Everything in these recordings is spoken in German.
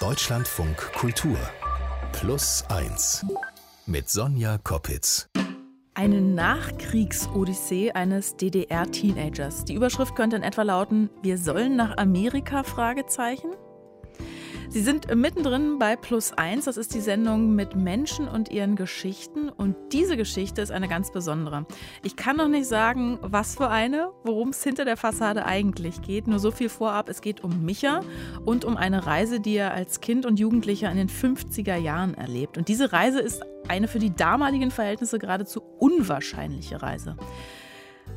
Deutschlandfunk Kultur Plus 1 mit Sonja Koppitz. Eine Nachkriegsodyssee eines DDR-Teenagers. Die Überschrift könnte in etwa lauten: Wir sollen nach Amerika? Fragezeichen. Sie sind mittendrin bei Plus 1. Das ist die Sendung mit Menschen und ihren Geschichten. Und diese Geschichte ist eine ganz besondere. Ich kann noch nicht sagen, was für eine, worum es hinter der Fassade eigentlich geht. Nur so viel vorab. Es geht um Micha und um eine Reise, die er als Kind und Jugendlicher in den 50er Jahren erlebt. Und diese Reise ist eine für die damaligen Verhältnisse geradezu unwahrscheinliche Reise.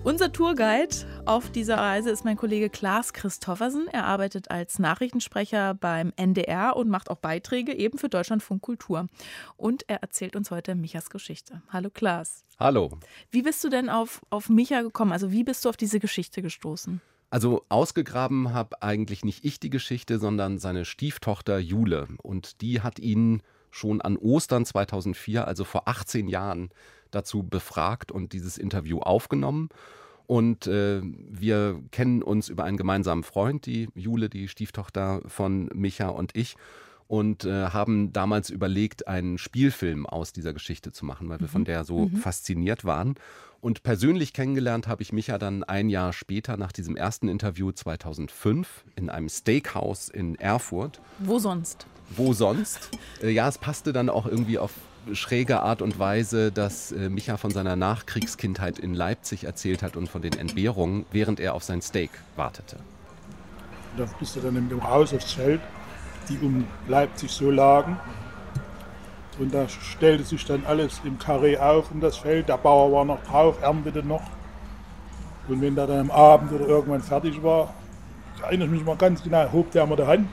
Unser Tourguide auf dieser Reise ist mein Kollege Klaas Christoffersen. Er arbeitet als Nachrichtensprecher beim NDR und macht auch Beiträge eben für Deutschlandfunk Kultur. Und er erzählt uns heute Michas Geschichte. Hallo Klaas. Hallo. Wie bist du denn auf, auf Micha gekommen? Also wie bist du auf diese Geschichte gestoßen? Also ausgegraben habe eigentlich nicht ich die Geschichte, sondern seine Stieftochter Jule. Und die hat ihn schon an Ostern 2004, also vor 18 Jahren, dazu befragt und dieses Interview aufgenommen. Und äh, wir kennen uns über einen gemeinsamen Freund, die Jule, die Stieftochter von Micha und ich. Und äh, haben damals überlegt, einen Spielfilm aus dieser Geschichte zu machen, weil wir von mhm. der so mhm. fasziniert waren. Und persönlich kennengelernt habe ich Micha dann ein Jahr später nach diesem ersten Interview 2005 in einem Steakhouse in Erfurt. Wo sonst? Wo sonst? Äh, ja, es passte dann auch irgendwie auf schräge Art und Weise, dass äh, Micha von seiner Nachkriegskindheit in Leipzig erzählt hat und von den Entbehrungen, während er auf sein Steak wartete. Da bist du dann dem Haus aufs Feld, die um Leipzig so lagen. Und da stellte sich dann alles im Karree auf um das Feld. Der Bauer war noch drauf, erntete noch. Und wenn der dann am Abend oder irgendwann fertig war, erinnere ich mich mal ganz genau, hob der mal die Hand.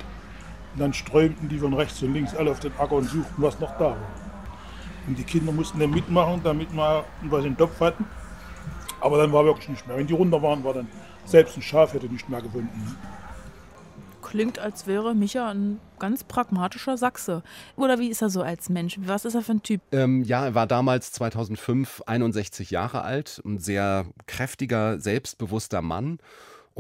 Und dann strömten die von rechts und links alle auf den Acker und suchten, was noch da war. Und die Kinder mussten dann mitmachen, damit wir was in den Topf hatten. Aber dann war wirklich nicht mehr. Wenn die runter waren, war dann selbst ein Schaf hätte nicht mehr gefunden. Klingt, als wäre Micha ein ganz pragmatischer Sachse. Oder wie ist er so als Mensch? Was ist er für ein Typ? Ähm, ja, er war damals 2005 61 Jahre alt, ein sehr kräftiger, selbstbewusster Mann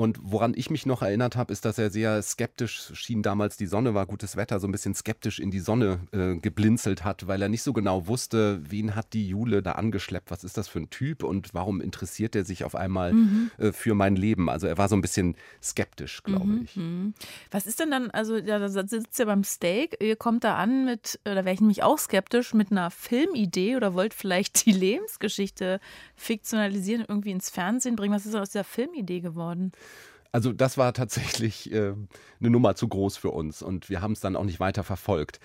und woran ich mich noch erinnert habe, ist, dass er sehr skeptisch schien damals, die Sonne war gutes Wetter, so ein bisschen skeptisch in die Sonne äh, geblinzelt hat, weil er nicht so genau wusste, wen hat die Jule da angeschleppt, was ist das für ein Typ und warum interessiert er sich auf einmal mhm. äh, für mein Leben. Also er war so ein bisschen skeptisch, glaube mhm. ich. Mhm. Was ist denn dann, also ja, da sitzt ihr beim Steak, ihr kommt da an mit, da wäre ich nämlich auch skeptisch, mit einer Filmidee oder wollt vielleicht die Lebensgeschichte fiktionalisieren, irgendwie ins Fernsehen bringen. Was ist aus dieser Filmidee geworden? Also das war tatsächlich äh, eine Nummer zu groß für uns und wir haben es dann auch nicht weiter verfolgt.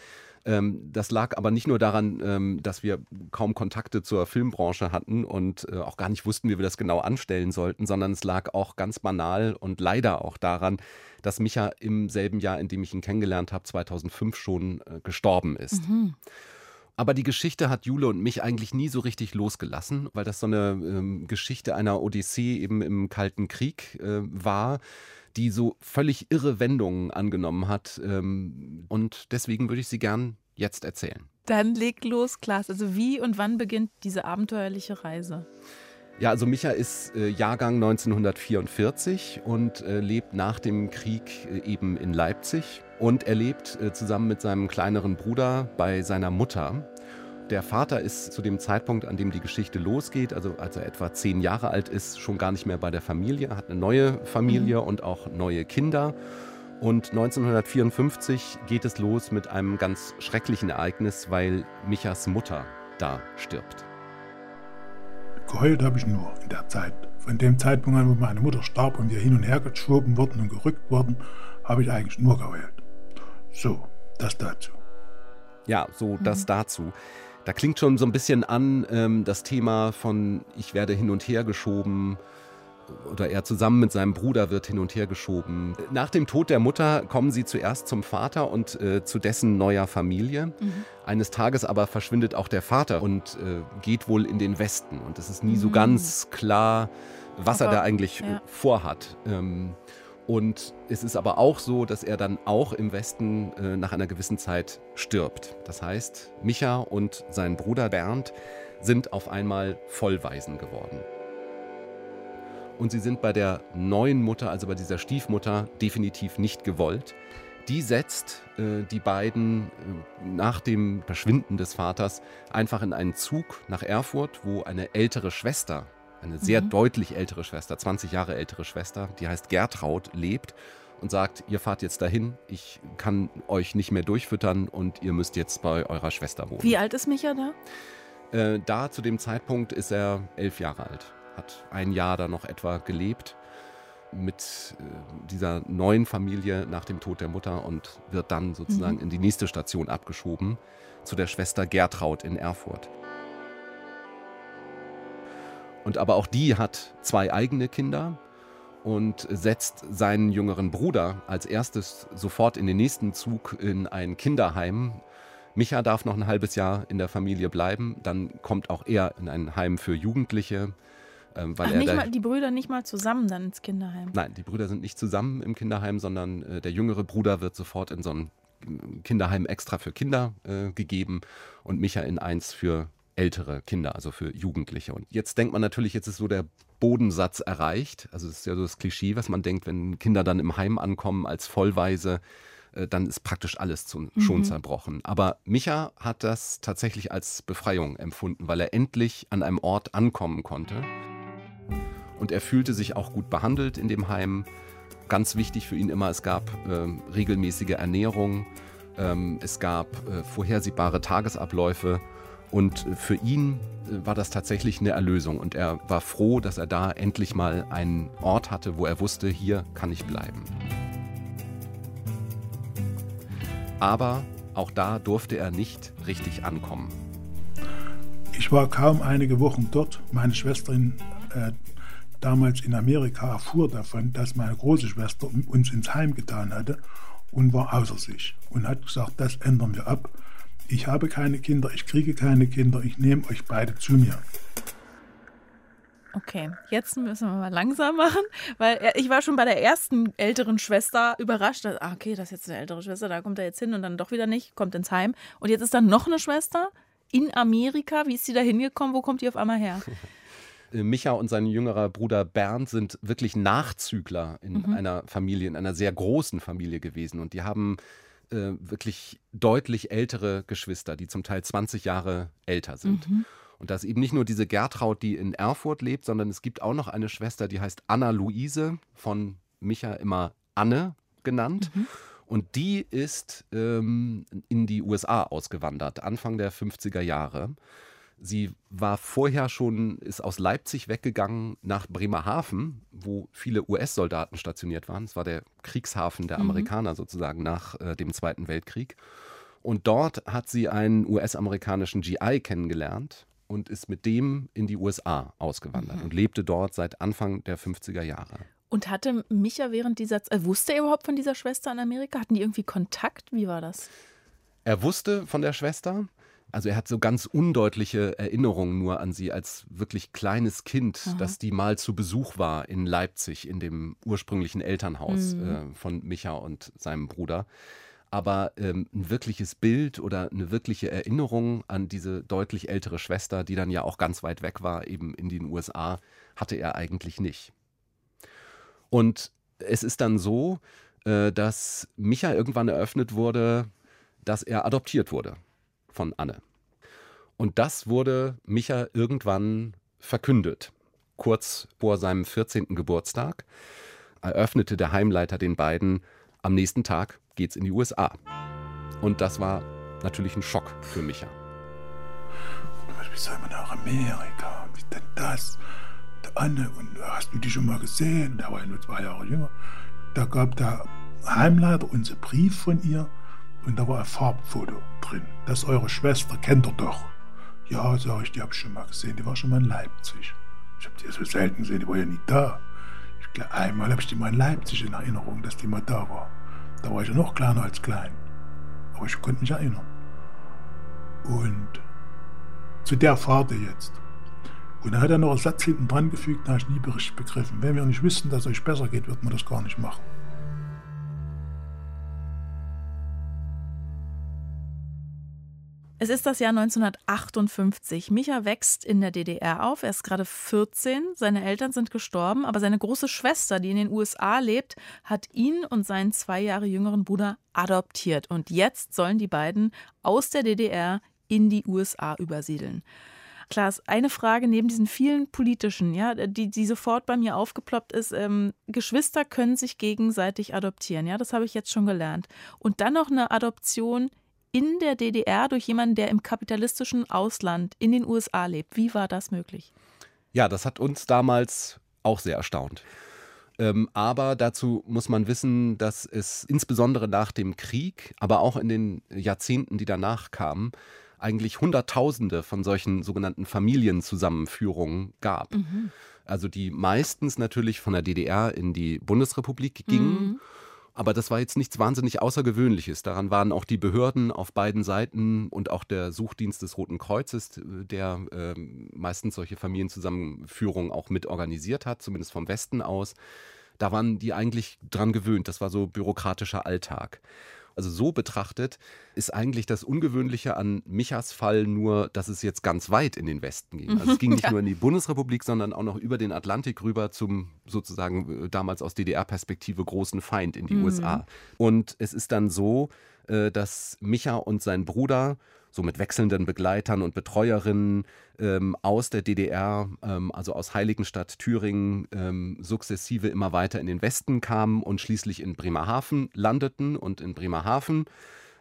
Ähm, das lag aber nicht nur daran, ähm, dass wir kaum Kontakte zur Filmbranche hatten und äh, auch gar nicht wussten, wie wir das genau anstellen sollten, sondern es lag auch ganz banal und leider auch daran, dass Micha im selben Jahr, in dem ich ihn kennengelernt habe, 2005 schon äh, gestorben ist. Mhm. Aber die Geschichte hat Jule und mich eigentlich nie so richtig losgelassen, weil das so eine ähm, Geschichte einer Odyssee eben im Kalten Krieg äh, war, die so völlig irre Wendungen angenommen hat. Ähm, und deswegen würde ich sie gern jetzt erzählen. Dann leg los, Klaas. Also wie und wann beginnt diese abenteuerliche Reise? Ja, also Micha ist äh, Jahrgang 1944 und äh, lebt nach dem Krieg äh, eben in Leipzig. Und er lebt äh, zusammen mit seinem kleineren Bruder bei seiner Mutter. Der Vater ist zu dem Zeitpunkt, an dem die Geschichte losgeht, also als er etwa zehn Jahre alt ist, schon gar nicht mehr bei der Familie, hat eine neue Familie mhm. und auch neue Kinder. Und 1954 geht es los mit einem ganz schrecklichen Ereignis, weil Michas Mutter da stirbt. Geheult habe ich nur in der Zeit. Von dem Zeitpunkt an, wo meine Mutter starb und wir hin und her geschoben wurden und gerückt wurden, habe ich eigentlich nur geheult. So, das dazu. Ja, so das mhm. dazu. Da klingt schon so ein bisschen an ähm, das Thema von ich werde hin und her geschoben oder er zusammen mit seinem Bruder wird hin und her geschoben. Nach dem Tod der Mutter kommen sie zuerst zum Vater und äh, zu dessen neuer Familie. Mhm. Eines Tages aber verschwindet auch der Vater und äh, geht wohl in den Westen. Und es ist nie mhm. so ganz klar, was aber, er da eigentlich ja. vorhat. Ähm, und es ist aber auch so, dass er dann auch im Westen äh, nach einer gewissen Zeit stirbt. Das heißt, Micha und sein Bruder Bernd sind auf einmal Vollwaisen geworden. Und sie sind bei der neuen Mutter, also bei dieser Stiefmutter, definitiv nicht gewollt. die setzt äh, die beiden äh, nach dem Verschwinden des Vaters einfach in einen Zug nach Erfurt, wo eine ältere Schwester, eine sehr mhm. deutlich ältere Schwester, 20 Jahre ältere Schwester, die heißt Gertraud, lebt und sagt, ihr fahrt jetzt dahin, ich kann euch nicht mehr durchfüttern und ihr müsst jetzt bei eurer Schwester wohnen. Wie alt ist Micha da? Äh, da zu dem Zeitpunkt ist er elf Jahre alt, hat ein Jahr da noch etwa gelebt mit äh, dieser neuen Familie nach dem Tod der Mutter und wird dann sozusagen mhm. in die nächste Station abgeschoben, zu der Schwester Gertraud in Erfurt. Und aber auch die hat zwei eigene Kinder und setzt seinen jüngeren Bruder als erstes sofort in den nächsten Zug in ein Kinderheim. Micha darf noch ein halbes Jahr in der Familie bleiben, dann kommt auch er in ein Heim für Jugendliche. Ähm, weil Ach, er nicht mal, die Brüder nicht mal zusammen dann ins Kinderheim? Nein, die Brüder sind nicht zusammen im Kinderheim, sondern äh, der jüngere Bruder wird sofort in so ein Kinderheim extra für Kinder äh, gegeben und Micha in eins für ältere Kinder, also für Jugendliche. Und jetzt denkt man natürlich, jetzt ist so der Bodensatz erreicht. Also das ist ja so das Klischee, was man denkt, wenn Kinder dann im Heim ankommen als Vollweise, äh, dann ist praktisch alles zu, mhm. schon zerbrochen. Aber Micha hat das tatsächlich als Befreiung empfunden, weil er endlich an einem Ort ankommen konnte. Und er fühlte sich auch gut behandelt in dem Heim. Ganz wichtig für ihn immer, es gab äh, regelmäßige Ernährung, ähm, es gab äh, vorhersehbare Tagesabläufe. Und für ihn äh, war das tatsächlich eine Erlösung. Und er war froh, dass er da endlich mal einen Ort hatte, wo er wusste, hier kann ich bleiben. Aber auch da durfte er nicht richtig ankommen. Ich war kaum einige Wochen dort. Meine Schwesterin äh, damals in Amerika erfuhr davon, dass meine große Schwester uns ins Heim getan hatte und war außer sich und hat gesagt, das ändern wir ab. Ich habe keine Kinder, ich kriege keine Kinder, ich nehme euch beide zu mir. Okay, jetzt müssen wir mal langsam machen, weil ich war schon bei der ersten älteren Schwester überrascht. Dass, ah, okay, das ist jetzt eine ältere Schwester, da kommt er jetzt hin und dann doch wieder nicht, kommt ins Heim. Und jetzt ist dann noch eine Schwester in Amerika. Wie ist sie da hingekommen? Wo kommt die auf einmal her? Äh, Micha und sein jüngerer Bruder Bernd sind wirklich Nachzügler in mhm. einer Familie, in einer sehr großen Familie gewesen. Und die haben äh, wirklich deutlich ältere Geschwister, die zum Teil 20 Jahre älter sind. Mhm. Und da ist eben nicht nur diese Gertraud, die in Erfurt lebt, sondern es gibt auch noch eine Schwester, die heißt Anna Luise, von Micha immer Anne genannt. Mhm. Und die ist ähm, in die USA ausgewandert, Anfang der 50er Jahre. Sie war vorher schon, ist aus Leipzig weggegangen nach Bremerhaven, wo viele US-Soldaten stationiert waren. Es war der Kriegshafen der mhm. Amerikaner mhm. sozusagen nach äh, dem Zweiten Weltkrieg. Und dort hat sie einen US-amerikanischen GI kennengelernt und ist mit dem in die USA ausgewandert mhm. und lebte dort seit Anfang der 50er Jahre. Und hatte Micha während dieser Zeit, äh, wusste er überhaupt von dieser Schwester in Amerika? Hatten die irgendwie Kontakt? Wie war das? Er wusste von der Schwester. Also er hat so ganz undeutliche Erinnerungen nur an sie als wirklich kleines Kind, Aha. dass die mal zu Besuch war in Leipzig, in dem ursprünglichen Elternhaus mhm. äh, von Micha und seinem Bruder. Aber ähm, ein wirkliches Bild oder eine wirkliche Erinnerung an diese deutlich ältere Schwester, die dann ja auch ganz weit weg war, eben in den USA, hatte er eigentlich nicht. Und es ist dann so, äh, dass Micha irgendwann eröffnet wurde, dass er adoptiert wurde von Anne. Und das wurde Micha irgendwann verkündet. Kurz vor seinem 14. Geburtstag eröffnete der Heimleiter den beiden, am nächsten Tag geht's in die USA. Und das war natürlich ein Schock für Micha. Wie soll man nach Amerika? Wie denn das? Der Anne, und hast du die schon mal gesehen? Der war ja nur zwei Jahre jünger. Da gab der Heimleiter uns einen Brief von ihr und da war ein Farbfoto drin. Das ist eure Schwester, kennt ihr doch. Ja, sag ich, die habe ich schon mal gesehen. Die war schon mal in Leipzig. Ich habe die so selten gesehen, die war ja nie da. Ich einmal habe ich die mal in Leipzig in Erinnerung, dass die mal da war. Da war ich ja noch kleiner als klein. Aber ich konnte mich erinnern. Und zu der Fahrt jetzt. Und dann hat er noch einen Satz hinten dran gefügt, den habe ich nie begriffen. Wenn wir nicht wüssten, dass es euch besser geht, wird man das gar nicht machen. Es ist das Jahr 1958. Micha wächst in der DDR auf. Er ist gerade 14. Seine Eltern sind gestorben, aber seine große Schwester, die in den USA lebt, hat ihn und seinen zwei Jahre jüngeren Bruder adoptiert. Und jetzt sollen die beiden aus der DDR in die USA übersiedeln. Klaas, eine Frage neben diesen vielen politischen, ja, die, die sofort bei mir aufgeploppt ist, ähm, Geschwister können sich gegenseitig adoptieren, ja, das habe ich jetzt schon gelernt. Und dann noch eine Adoption in der DDR durch jemanden, der im kapitalistischen Ausland in den USA lebt. Wie war das möglich? Ja, das hat uns damals auch sehr erstaunt. Ähm, aber dazu muss man wissen, dass es insbesondere nach dem Krieg, aber auch in den Jahrzehnten, die danach kamen, eigentlich Hunderttausende von solchen sogenannten Familienzusammenführungen gab. Mhm. Also die meistens natürlich von der DDR in die Bundesrepublik gingen. Mhm. Aber das war jetzt nichts wahnsinnig Außergewöhnliches. Daran waren auch die Behörden auf beiden Seiten und auch der Suchdienst des Roten Kreuzes, der äh, meistens solche Familienzusammenführungen auch mit organisiert hat, zumindest vom Westen aus. Da waren die eigentlich dran gewöhnt. Das war so bürokratischer Alltag. Also so betrachtet ist eigentlich das Ungewöhnliche an Michas Fall nur, dass es jetzt ganz weit in den Westen ging. Also es ging nicht ja. nur in die Bundesrepublik, sondern auch noch über den Atlantik rüber zum sozusagen äh, damals aus DDR-Perspektive großen Feind in die mhm. USA. Und es ist dann so, dass Micha und sein Bruder so mit wechselnden Begleitern und Betreuerinnen ähm, aus der DDR, ähm, also aus Heiligenstadt, Thüringen, ähm, sukzessive immer weiter in den Westen kamen und schließlich in Bremerhaven landeten. Und in Bremerhaven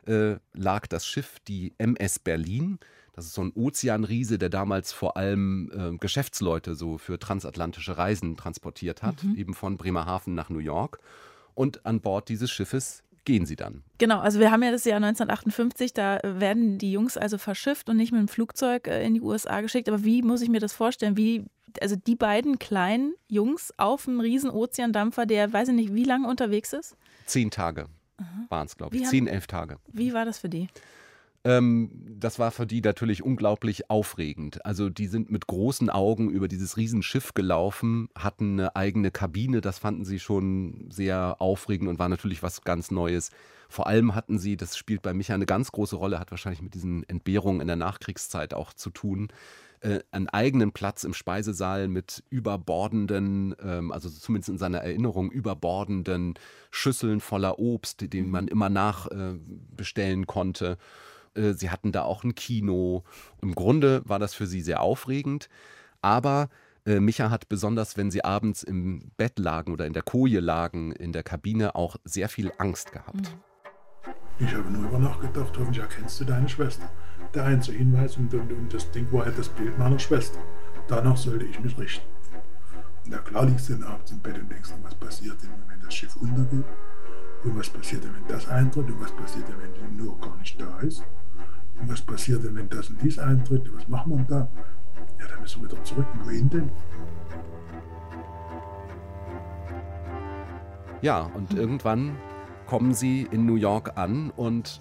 äh, lag das Schiff, die MS Berlin. Das ist so ein Ozeanriese, der damals vor allem äh, Geschäftsleute so für transatlantische Reisen transportiert hat, mhm. eben von Bremerhaven nach New York. Und an Bord dieses Schiffes gehen sie dann. Genau, also wir haben ja das Jahr 1958, da werden die Jungs also verschifft und nicht mit dem Flugzeug äh, in die USA geschickt. Aber wie muss ich mir das vorstellen? Wie, also die beiden kleinen Jungs auf einem riesen Ozeandampfer, der weiß ich nicht, wie lange unterwegs ist? Zehn Tage waren es, glaube ich. Zehn, elf Tage. Wie war das für die? Ähm, das war für die natürlich unglaublich aufregend. Also die sind mit großen Augen über dieses Riesenschiff gelaufen, hatten eine eigene Kabine, das fanden sie schon sehr aufregend und war natürlich was ganz Neues. Vor allem hatten sie, das spielt bei Micha eine ganz große Rolle, hat wahrscheinlich mit diesen Entbehrungen in der Nachkriegszeit auch zu tun, äh, einen eigenen Platz im Speisesaal mit überbordenden, ähm, also zumindest in seiner Erinnerung, überbordenden Schüsseln voller Obst, den man immer nachbestellen äh, konnte. Äh, sie hatten da auch ein Kino. Im Grunde war das für sie sehr aufregend. Aber äh, Micha hat besonders, wenn sie abends im Bett lagen oder in der Koje lagen, in der Kabine, auch sehr viel Angst gehabt. Mhm. Ich habe nur über nachgedacht, hoffentlich erkennst du deine Schwester. Der einzige Hinweis und, und, und das Ding war halt das Bild meiner Schwester. Danach sollte ich mich richten. Na klar liegst du dann abends im Bett und denkst, was passiert denn, wenn das Schiff untergeht? Und was passiert denn, wenn das eintritt? Und was passiert denn, wenn die nur gar nicht da ist? Und was passiert denn, wenn das und dies eintritt? Was machen wir da? Ja, dann müssen wir wieder zurück. Wohin denn? Ja, und irgendwann kommen sie in New York an und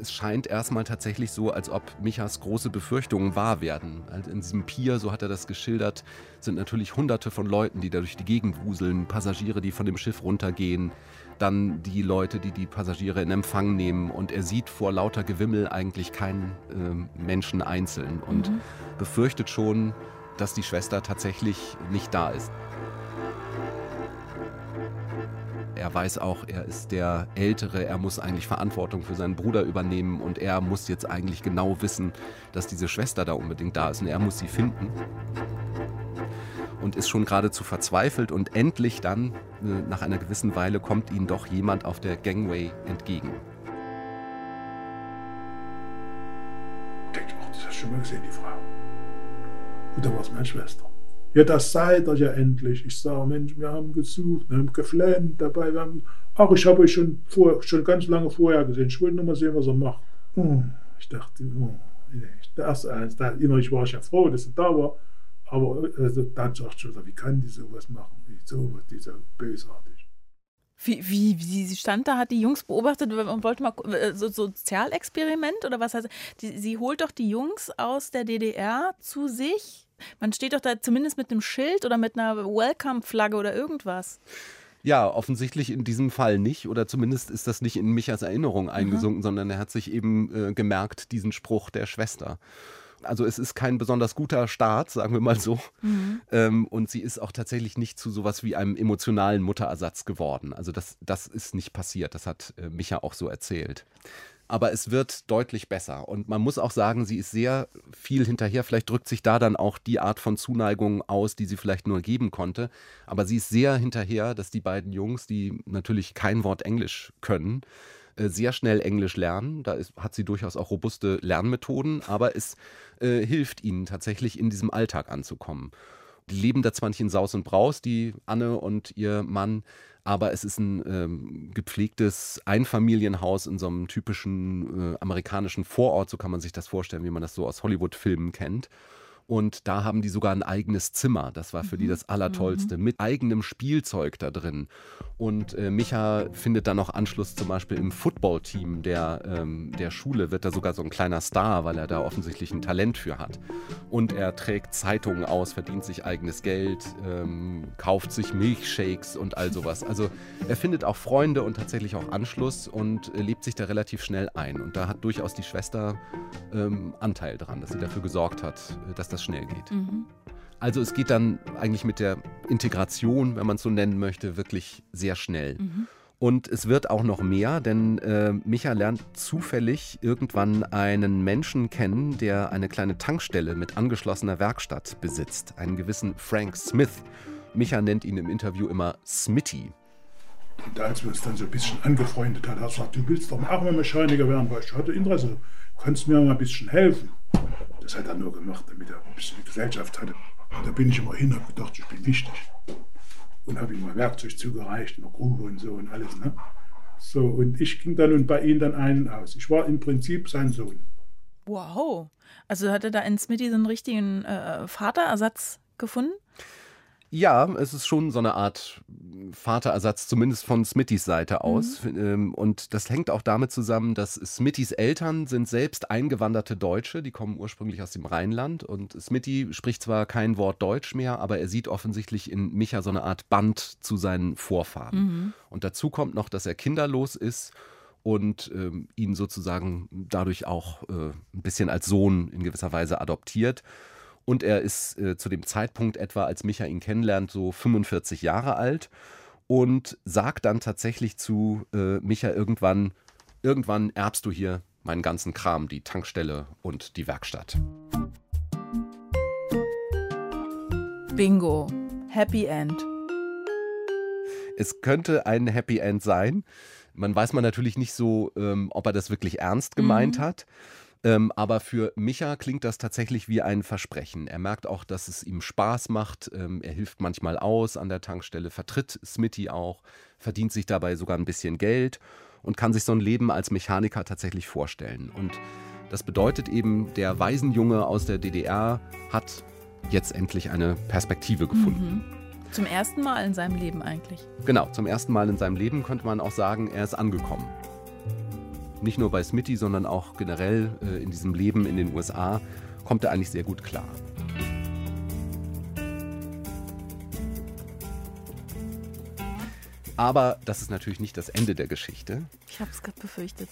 es scheint erstmal tatsächlich so, als ob Michas große Befürchtungen wahr werden. Also in diesem Pier, so hat er das geschildert, sind natürlich hunderte von Leuten, die da durch die Gegend wuseln, Passagiere, die von dem Schiff runtergehen, dann die Leute, die die Passagiere in Empfang nehmen. Und er sieht vor lauter Gewimmel eigentlich keinen äh, Menschen einzeln und mhm. befürchtet schon, dass die Schwester tatsächlich nicht da ist. Er weiß auch, er ist der Ältere, er muss eigentlich Verantwortung für seinen Bruder übernehmen. Und er muss jetzt eigentlich genau wissen, dass diese Schwester da unbedingt da ist. Und er muss sie finden und ist schon geradezu verzweifelt und endlich dann, äh, nach einer gewissen Weile, kommt ihnen doch jemand auf der Gangway entgegen. Denkt, ach, das hast du schon mal gesehen, die Frau. Und da war es meine Schwester. Ja, das seid ihr ja endlich. Ich sage, Mensch, wir haben gesucht, wir haben geflennt dabei. Wir haben, ach, ich habe euch schon, vor, schon ganz lange vorher gesehen. Ich wollte nur mal sehen, was er macht. Hm, ich dachte, oh, das eins. Da, innerlich war ich ja froh, dass er da war. Aber also, dann sagt schon, wie kann die sowas machen? Wie sowas, dieser bösartig. Wie, wie, wie sie stand da, hat die Jungs beobachtet und wollte mal äh, so Sozialexperiment oder was heißt die, sie holt doch die Jungs aus der DDR zu sich. Man steht doch da zumindest mit einem Schild oder mit einer Welcome-Flagge oder irgendwas. Ja, offensichtlich in diesem Fall nicht oder zumindest ist das nicht in Michas Erinnerung eingesunken, mhm. sondern er hat sich eben äh, gemerkt, diesen Spruch der Schwester. Also es ist kein besonders guter Start, sagen wir mal so. Mhm. Ähm, und sie ist auch tatsächlich nicht zu sowas wie einem emotionalen Mutterersatz geworden. Also das, das ist nicht passiert. Das hat äh, Micha auch so erzählt aber es wird deutlich besser. Und man muss auch sagen, sie ist sehr viel hinterher. Vielleicht drückt sich da dann auch die Art von Zuneigung aus, die sie vielleicht nur geben konnte. Aber sie ist sehr hinterher, dass die beiden Jungs, die natürlich kein Wort Englisch können, sehr schnell Englisch lernen. Da ist, hat sie durchaus auch robuste Lernmethoden, aber es äh, hilft ihnen tatsächlich in diesem Alltag anzukommen. Die leben da zwar nicht in Saus und Braus, die Anne und ihr Mann, aber es ist ein ähm, gepflegtes Einfamilienhaus in so einem typischen äh, amerikanischen Vorort, so kann man sich das vorstellen, wie man das so aus Hollywood-Filmen kennt. Und da haben die sogar ein eigenes Zimmer. Das war für die mhm. das Allertollste. Mhm. Mit eigenem Spielzeug da drin. Und äh, Micha findet dann noch Anschluss zum Beispiel im Footballteam der, ähm, der Schule, wird da sogar so ein kleiner Star, weil er da offensichtlich ein Talent für hat. Und er trägt Zeitungen aus, verdient sich eigenes Geld, ähm, kauft sich Milchshakes und all sowas. Also er findet auch Freunde und tatsächlich auch Anschluss und äh, lebt sich da relativ schnell ein. Und da hat durchaus die Schwester ähm, Anteil dran, dass sie dafür gesorgt hat, äh, dass das das schnell geht. Mhm. Also es geht dann eigentlich mit der Integration, wenn man es so nennen möchte, wirklich sehr schnell. Mhm. Und es wird auch noch mehr, denn äh, Micha lernt zufällig irgendwann einen Menschen kennen, der eine kleine Tankstelle mit angeschlossener Werkstatt besitzt, einen gewissen Frank Smith. Micha nennt ihn im Interview immer Smitty. Und als wir uns dann so ein bisschen angefreundet haben, hat er gesagt, du willst doch auch mal Mechaniker werden, weil ich hatte Interesse, du kannst mir mal ein bisschen helfen. Das hat er nur gemacht, damit er ein bisschen Gesellschaft hatte. Und da bin ich immer hin habe gedacht, ich bin wichtig. Und habe ihm mal Werkzeug zugereicht, eine Grube und so und alles. Ne? So, und ich ging dann und bei ihm dann einen aus. Ich war im Prinzip sein Sohn. Wow. Also hat er da in Smitty so einen richtigen äh, Vaterersatz gefunden? Ja, es ist schon so eine Art Vaterersatz, zumindest von Smittys Seite aus. Mhm. Und das hängt auch damit zusammen, dass Smittys Eltern sind selbst eingewanderte Deutsche, die kommen ursprünglich aus dem Rheinland. Und Smitty spricht zwar kein Wort Deutsch mehr, aber er sieht offensichtlich in Micha so eine Art Band zu seinen Vorfahren. Mhm. Und dazu kommt noch, dass er kinderlos ist und ähm, ihn sozusagen dadurch auch äh, ein bisschen als Sohn in gewisser Weise adoptiert. Und er ist äh, zu dem Zeitpunkt etwa, als Micha ihn kennenlernt, so 45 Jahre alt und sagt dann tatsächlich zu äh, Micha irgendwann, irgendwann erbst du hier meinen ganzen Kram, die Tankstelle und die Werkstatt. Bingo. Happy End. Es könnte ein Happy End sein. Man weiß man natürlich nicht so, ähm, ob er das wirklich ernst gemeint mhm. hat. Ähm, aber für Micha klingt das tatsächlich wie ein Versprechen. Er merkt auch, dass es ihm Spaß macht. Ähm, er hilft manchmal aus an der Tankstelle, vertritt Smitty auch, verdient sich dabei sogar ein bisschen Geld und kann sich so ein Leben als Mechaniker tatsächlich vorstellen. Und das bedeutet eben, der Waisenjunge aus der DDR hat jetzt endlich eine Perspektive gefunden. Mhm. Zum ersten Mal in seinem Leben eigentlich. Genau, zum ersten Mal in seinem Leben könnte man auch sagen, er ist angekommen nicht nur bei Smitty, sondern auch generell äh, in diesem Leben in den USA, kommt er eigentlich sehr gut klar. Aber das ist natürlich nicht das Ende der Geschichte. Ich habe es gerade befürchtet.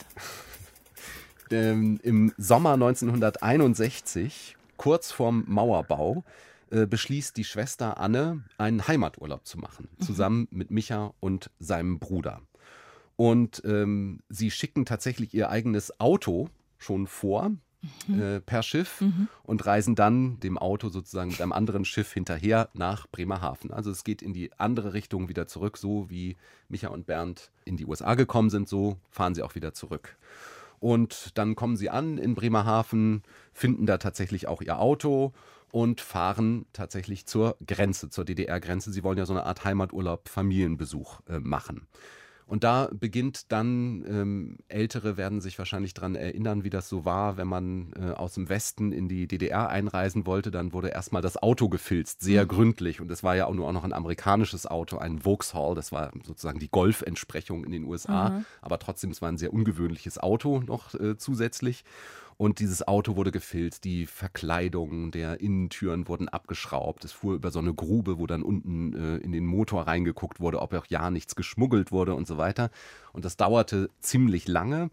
ähm, Im Sommer 1961, kurz vorm Mauerbau, äh, beschließt die Schwester Anne, einen Heimaturlaub zu machen, mhm. zusammen mit Micha und seinem Bruder. Und ähm, sie schicken tatsächlich ihr eigenes Auto schon vor, Mhm. Äh, per Schiff mhm. und reisen dann dem Auto sozusagen mit einem anderen Schiff hinterher nach Bremerhaven. Also es geht in die andere Richtung wieder zurück, so wie Micha und Bernd in die USA gekommen sind, so fahren sie auch wieder zurück. Und dann kommen sie an in Bremerhaven, finden da tatsächlich auch ihr Auto und fahren tatsächlich zur Grenze, zur DDR-Grenze. Sie wollen ja so eine Art Heimaturlaub, Familienbesuch äh, machen. Und da beginnt dann, ähm, Ältere werden sich wahrscheinlich daran erinnern, wie das so war, wenn man äh, aus dem Westen in die DDR einreisen wollte, dann wurde erstmal das Auto gefilzt, sehr mhm. gründlich. Und es war ja auch nur auch noch ein amerikanisches Auto, ein Vauxhall, das war sozusagen die Golf-Entsprechung in den USA. Mhm. Aber trotzdem, es war ein sehr ungewöhnliches Auto noch äh, zusätzlich. Und dieses Auto wurde gefilzt, die Verkleidung der Innentüren wurden abgeschraubt. Es fuhr über so eine Grube, wo dann unten äh, in den Motor reingeguckt wurde, ob auch ja nichts geschmuggelt wurde und so weiter. Und das dauerte ziemlich lange.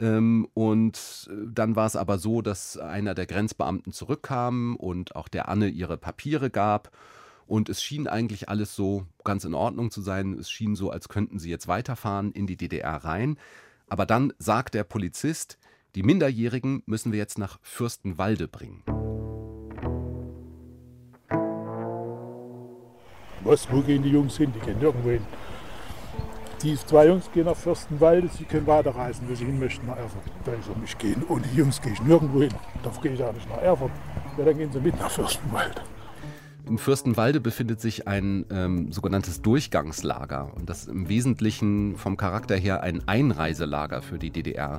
Ähm, und äh, dann war es aber so, dass einer der Grenzbeamten zurückkam und auch der Anne ihre Papiere gab. Und es schien eigentlich alles so ganz in Ordnung zu sein. Es schien so, als könnten sie jetzt weiterfahren in die DDR rein. Aber dann sagt der Polizist, die Minderjährigen müssen wir jetzt nach Fürstenwalde bringen. Was, wo gehen die Jungs hin? Die gehen nirgendwo hin. Die zwei Jungs gehen nach Fürstenwalde, sie können weiterreisen, wo sie hin möchten, nach Erfurt. Da ich so, ich gehe, ohne die Jungs gehe ich nirgendwo hin. Da gehe ich auch nicht nach Erfurt. Ja, dann gehen sie mit nach Fürstenwalde. In Fürstenwalde befindet sich ein ähm, sogenanntes Durchgangslager und das ist im Wesentlichen vom Charakter her ein Einreiselager für die DDR.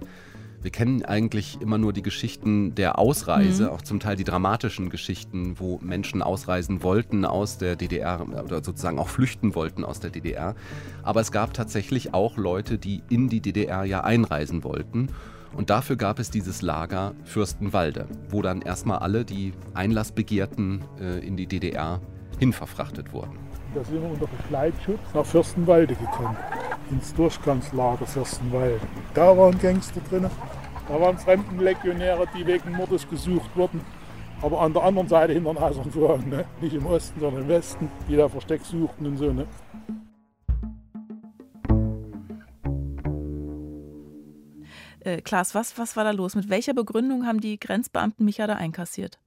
Wir kennen eigentlich immer nur die Geschichten der Ausreise, mhm. auch zum Teil die dramatischen Geschichten, wo Menschen ausreisen wollten aus der DDR oder sozusagen auch flüchten wollten aus der DDR. Aber es gab tatsächlich auch Leute, die in die DDR ja einreisen wollten. Und dafür gab es dieses Lager Fürstenwalde, wo dann erstmal alle, die Einlass begehrten, äh, in die DDR hinverfrachtet wurden. Da sind wir unter Begleitschutz nach Fürstenwalde gekommen, ins Durchgangslager Fürstenwalde. Da waren Gangster drin, da waren Fremdenlegionäre, die wegen Mordes gesucht wurden. Aber an der anderen Seite hinter den Eisern Vorhang, ne? nicht im Osten, sondern im Westen, die da Versteck suchten und so. Ne? Äh, Klaas, was, was war da los? Mit welcher Begründung haben die Grenzbeamten Micha da einkassiert?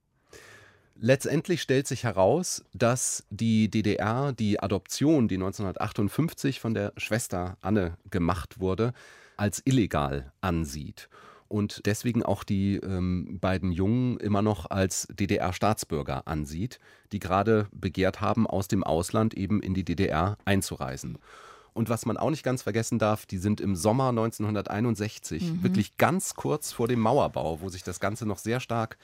Letztendlich stellt sich heraus, dass die DDR die Adoption, die 1958 von der Schwester Anne gemacht wurde, als illegal ansieht und deswegen auch die ähm, beiden Jungen immer noch als DDR-Staatsbürger ansieht, die gerade begehrt haben, aus dem Ausland eben in die DDR einzureisen. Und was man auch nicht ganz vergessen darf, die sind im Sommer 1961, mhm. wirklich ganz kurz vor dem Mauerbau, wo sich das Ganze noch sehr stark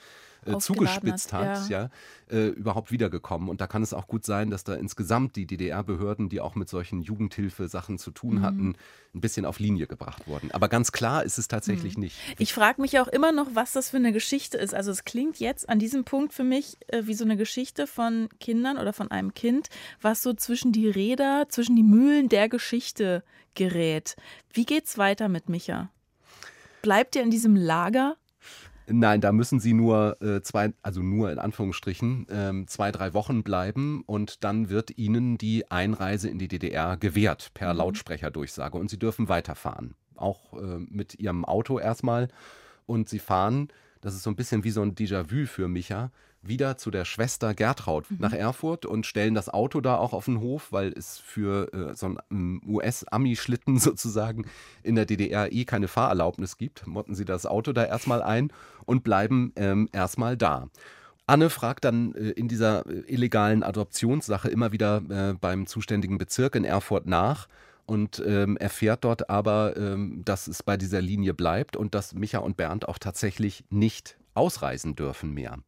äh, zugespitzt hat, hat ja. ja äh, überhaupt wiedergekommen. Und da kann es auch gut sein, dass da insgesamt die DDR-Behörden, die auch mit solchen Jugendhilfe-Sachen zu tun mhm. hatten, ein bisschen auf Linie gebracht wurden. Aber ganz klar ist es tatsächlich mhm. nicht. Ich frage mich auch immer noch, was das für eine Geschichte ist. Also es klingt jetzt an diesem Punkt für mich äh, wie so eine Geschichte von Kindern oder von einem Kind, was so zwischen die Räder, zwischen die Mühlen der Geschichte gerät. Wie geht's weiter mit Micha? Bleibt ihr in diesem Lager? Nein, da müssen sie nur äh, zwei, also nur in Anführungsstrichen, ähm, zwei, drei Wochen bleiben und dann wird ihnen die Einreise in die DDR gewährt per mhm. Lautsprecherdurchsage und sie dürfen weiterfahren. Auch äh, mit ihrem Auto erstmal. Und sie fahren, das ist so ein bisschen wie so ein Déjà-vu für Micha, wieder zu der Schwester Gertraud mhm. nach Erfurt und stellen das Auto da auch auf den Hof, weil es für äh, so einen um, US-Ami-Schlitten sozusagen in der DDR eh keine Fahrerlaubnis gibt. Motten sie das Auto da erstmal ein und bleiben ähm, erstmal da. Anne fragt dann äh, in dieser äh, illegalen Adoptionssache immer wieder äh, beim zuständigen Bezirk in Erfurt nach und ähm, erfährt dort aber, ähm, dass es bei dieser Linie bleibt und dass Micha und Bernd auch tatsächlich nicht ausreisen dürfen mehr.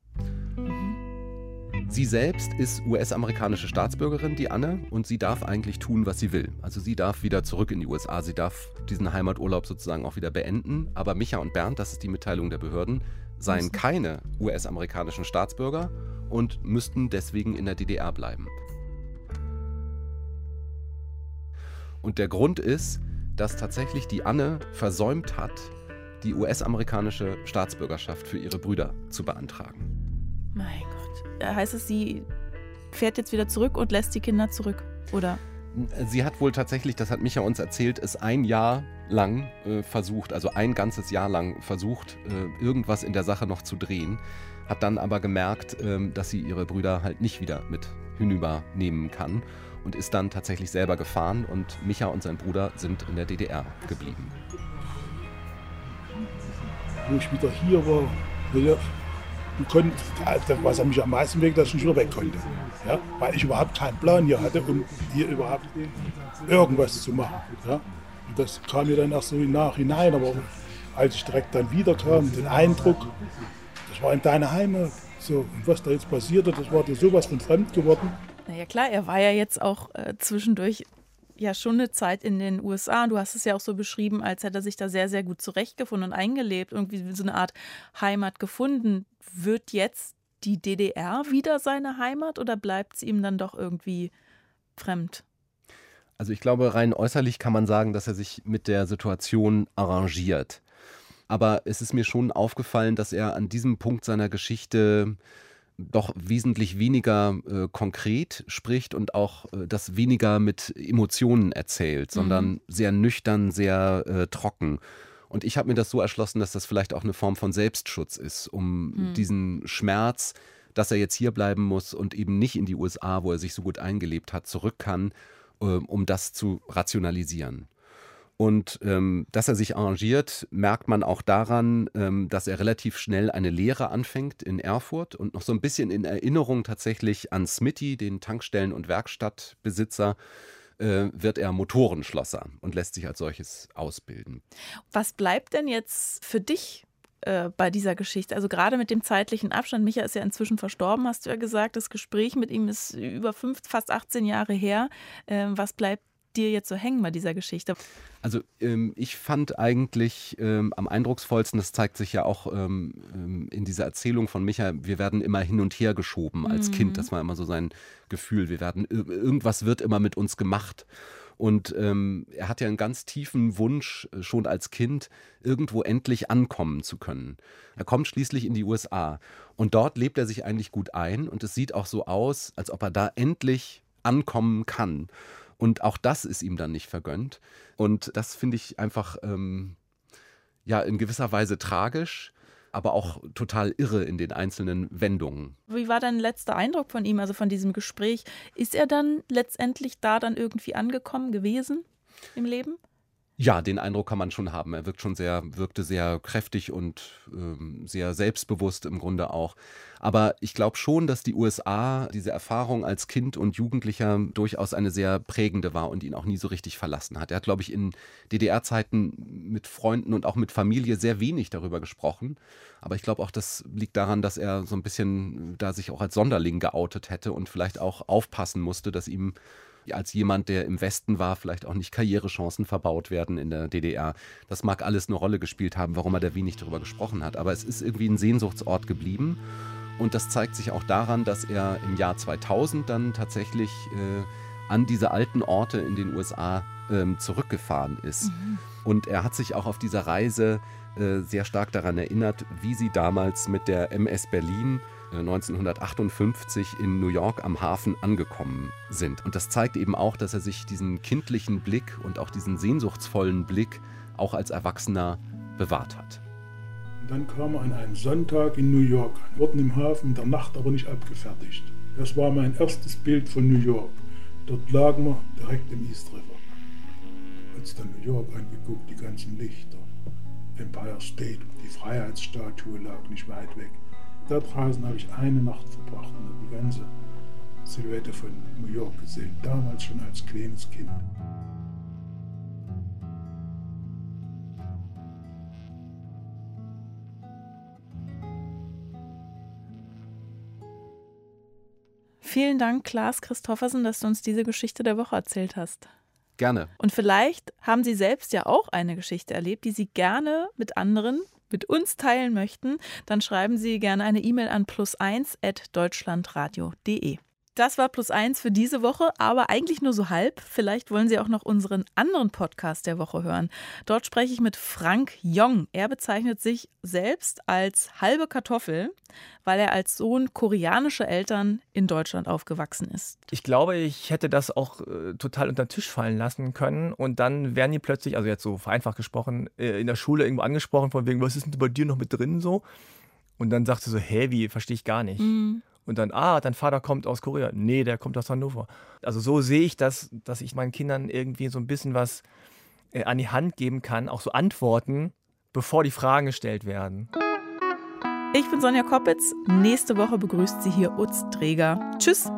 Sie selbst ist US-amerikanische Staatsbürgerin, die Anne, und sie darf eigentlich tun, was sie will. Also sie darf wieder zurück in die USA, sie darf diesen Heimaturlaub sozusagen auch wieder beenden. Aber Micha und Bernd, das ist die Mitteilung der Behörden, seien keine US-amerikanischen Staatsbürger und müssten deswegen in der DDR bleiben. Und der Grund ist, dass tatsächlich die Anne versäumt hat, die US-amerikanische Staatsbürgerschaft für ihre Brüder zu beantragen. Mein Gott. Äh, heißt es, sie fährt jetzt wieder zurück und lässt die Kinder zurück? Oder? Sie hat wohl tatsächlich, das hat Micha uns erzählt, es ein Jahr lang äh, versucht, also ein ganzes Jahr lang versucht, äh, irgendwas in der Sache noch zu drehen, hat dann aber gemerkt, äh, dass sie ihre Brüder halt nicht wieder mit hinüber nehmen kann und ist dann tatsächlich selber gefahren und Micha und sein Bruder sind in der DDR geblieben. Wo ich wieder hier war, konnte, was er mich am meisten weg, dass ich nicht wieder weg konnte. Ja? Weil ich überhaupt keinen Plan hier hatte, um hier überhaupt irgendwas zu machen. Ja? Und das kam mir dann erst so im Nachhinein, aber als ich direkt dann wiederkam, den Eindruck, das war in deiner Heimat. So, und was da jetzt passierte, das war dir sowas von fremd geworden. Naja klar, er war ja jetzt auch äh, zwischendurch ja schon eine Zeit in den USA. Du hast es ja auch so beschrieben, als hätte er sich da sehr, sehr gut zurechtgefunden und eingelebt, irgendwie so eine Art Heimat gefunden. Wird jetzt die DDR wieder seine Heimat oder bleibt es ihm dann doch irgendwie fremd? Also ich glaube, rein äußerlich kann man sagen, dass er sich mit der Situation arrangiert. Aber es ist mir schon aufgefallen, dass er an diesem Punkt seiner Geschichte doch wesentlich weniger äh, konkret spricht und auch äh, das weniger mit Emotionen erzählt, sondern mhm. sehr nüchtern, sehr äh, trocken. Und ich habe mir das so erschlossen, dass das vielleicht auch eine Form von Selbstschutz ist, um mhm. diesen Schmerz, dass er jetzt hier bleiben muss und eben nicht in die USA, wo er sich so gut eingelebt hat, zurück kann, ähm, um das zu rationalisieren. Und ähm, dass er sich arrangiert, merkt man auch daran, ähm, dass er relativ schnell eine Lehre anfängt in Erfurt und noch so ein bisschen in Erinnerung tatsächlich an Smitty, den Tankstellen- und Werkstattbesitzer, äh, wird er Motorenschlosser und lässt sich als solches ausbilden. Was bleibt denn jetzt für dich äh, bei dieser Geschichte? Also gerade mit dem zeitlichen Abstand. Micha ist ja inzwischen verstorben, hast du ja gesagt. Das Gespräch mit ihm ist über fünf, fast 18 Jahre her. Äh, was bleibt dir jetzt so hängen bei dieser Geschichte? Also ähm, ich fand eigentlich ähm, am eindrucksvollsten, das zeigt sich ja auch ähm, ähm in dieser Erzählung von Micha, wir werden immer hin und her geschoben als mhm. Kind. Das war immer so sein Gefühl. Wir werden, irgendwas wird immer mit uns gemacht. Und ähm, er hat ja einen ganz tiefen Wunsch, äh, schon als Kind irgendwo endlich ankommen zu können. Er kommt schließlich in die USA und dort lebt er sich eigentlich gut ein und es sieht auch so aus, als ob er da endlich ankommen kann. Und auch das ist ihm dann nicht vergönnt. Und das finde ich einfach ähm, ja in gewisser Weise tragisch aber auch total irre in den einzelnen Wendungen. Wie war dein letzter Eindruck von ihm, also von diesem Gespräch? Ist er dann letztendlich da dann irgendwie angekommen gewesen im Leben? Ja, den Eindruck kann man schon haben. Er wirkt schon sehr, wirkte sehr kräftig und ähm, sehr selbstbewusst im Grunde auch. Aber ich glaube schon, dass die USA diese Erfahrung als Kind und Jugendlicher durchaus eine sehr prägende war und ihn auch nie so richtig verlassen hat. Er hat, glaube ich, in DDR-Zeiten mit Freunden und auch mit Familie sehr wenig darüber gesprochen. Aber ich glaube auch, das liegt daran, dass er so ein bisschen da sich auch als Sonderling geoutet hätte und vielleicht auch aufpassen musste, dass ihm als jemand, der im Westen war, vielleicht auch nicht Karrierechancen verbaut werden in der DDR. Das mag alles eine Rolle gespielt haben, warum er da wenig darüber gesprochen hat. Aber es ist irgendwie ein Sehnsuchtsort geblieben. Und das zeigt sich auch daran, dass er im Jahr 2000 dann tatsächlich äh, an diese alten Orte in den USA ähm, zurückgefahren ist. Mhm. Und er hat sich auch auf dieser Reise äh, sehr stark daran erinnert, wie sie damals mit der MS Berlin 1958 äh, in New York am Hafen angekommen sind. Und das zeigt eben auch, dass er sich diesen kindlichen Blick und auch diesen sehnsuchtsvollen Blick auch als Erwachsener bewahrt hat. Dann kam er an einem Sonntag in New York unten im Hafen, der Nacht aber nicht abgefertigt. Das war mein erstes Bild von New York. Dort lagen wir direkt im East River. Als dann New York angeguckt, die ganzen Lichter, Empire State, die Freiheitsstatue lag nicht weit weg. Da draußen habe ich eine Nacht verbracht und habe die ganze Silhouette von New York gesehen, damals schon als kleines Kind. Vielen Dank, Klaas Christoffersen, dass du uns diese Geschichte der Woche erzählt hast. Gerne. Und vielleicht haben Sie selbst ja auch eine Geschichte erlebt, die Sie gerne mit anderen mit uns teilen möchten, dann schreiben Sie gerne eine E-Mail an plus1.deutschlandradio.de. Das war plus eins für diese Woche, aber eigentlich nur so halb. Vielleicht wollen Sie auch noch unseren anderen Podcast der Woche hören. Dort spreche ich mit Frank Jong. Er bezeichnet sich selbst als halbe Kartoffel, weil er als Sohn koreanischer Eltern in Deutschland aufgewachsen ist. Ich glaube, ich hätte das auch äh, total unter den Tisch fallen lassen können und dann wären die plötzlich, also jetzt so vereinfacht gesprochen, äh, in der Schule irgendwo angesprochen von wegen, was ist denn bei dir noch mit drin so? Und dann sagte so, hä, wie, verstehe ich gar nicht. Mhm. Und dann, ah, dein Vater kommt aus Korea. Nee, der kommt aus Hannover. Also so sehe ich das, dass ich meinen Kindern irgendwie so ein bisschen was äh, an die Hand geben kann, auch so Antworten, bevor die Fragen gestellt werden. Ich bin Sonja Koppitz. Nächste Woche begrüßt sie hier Utz Träger. Tschüss.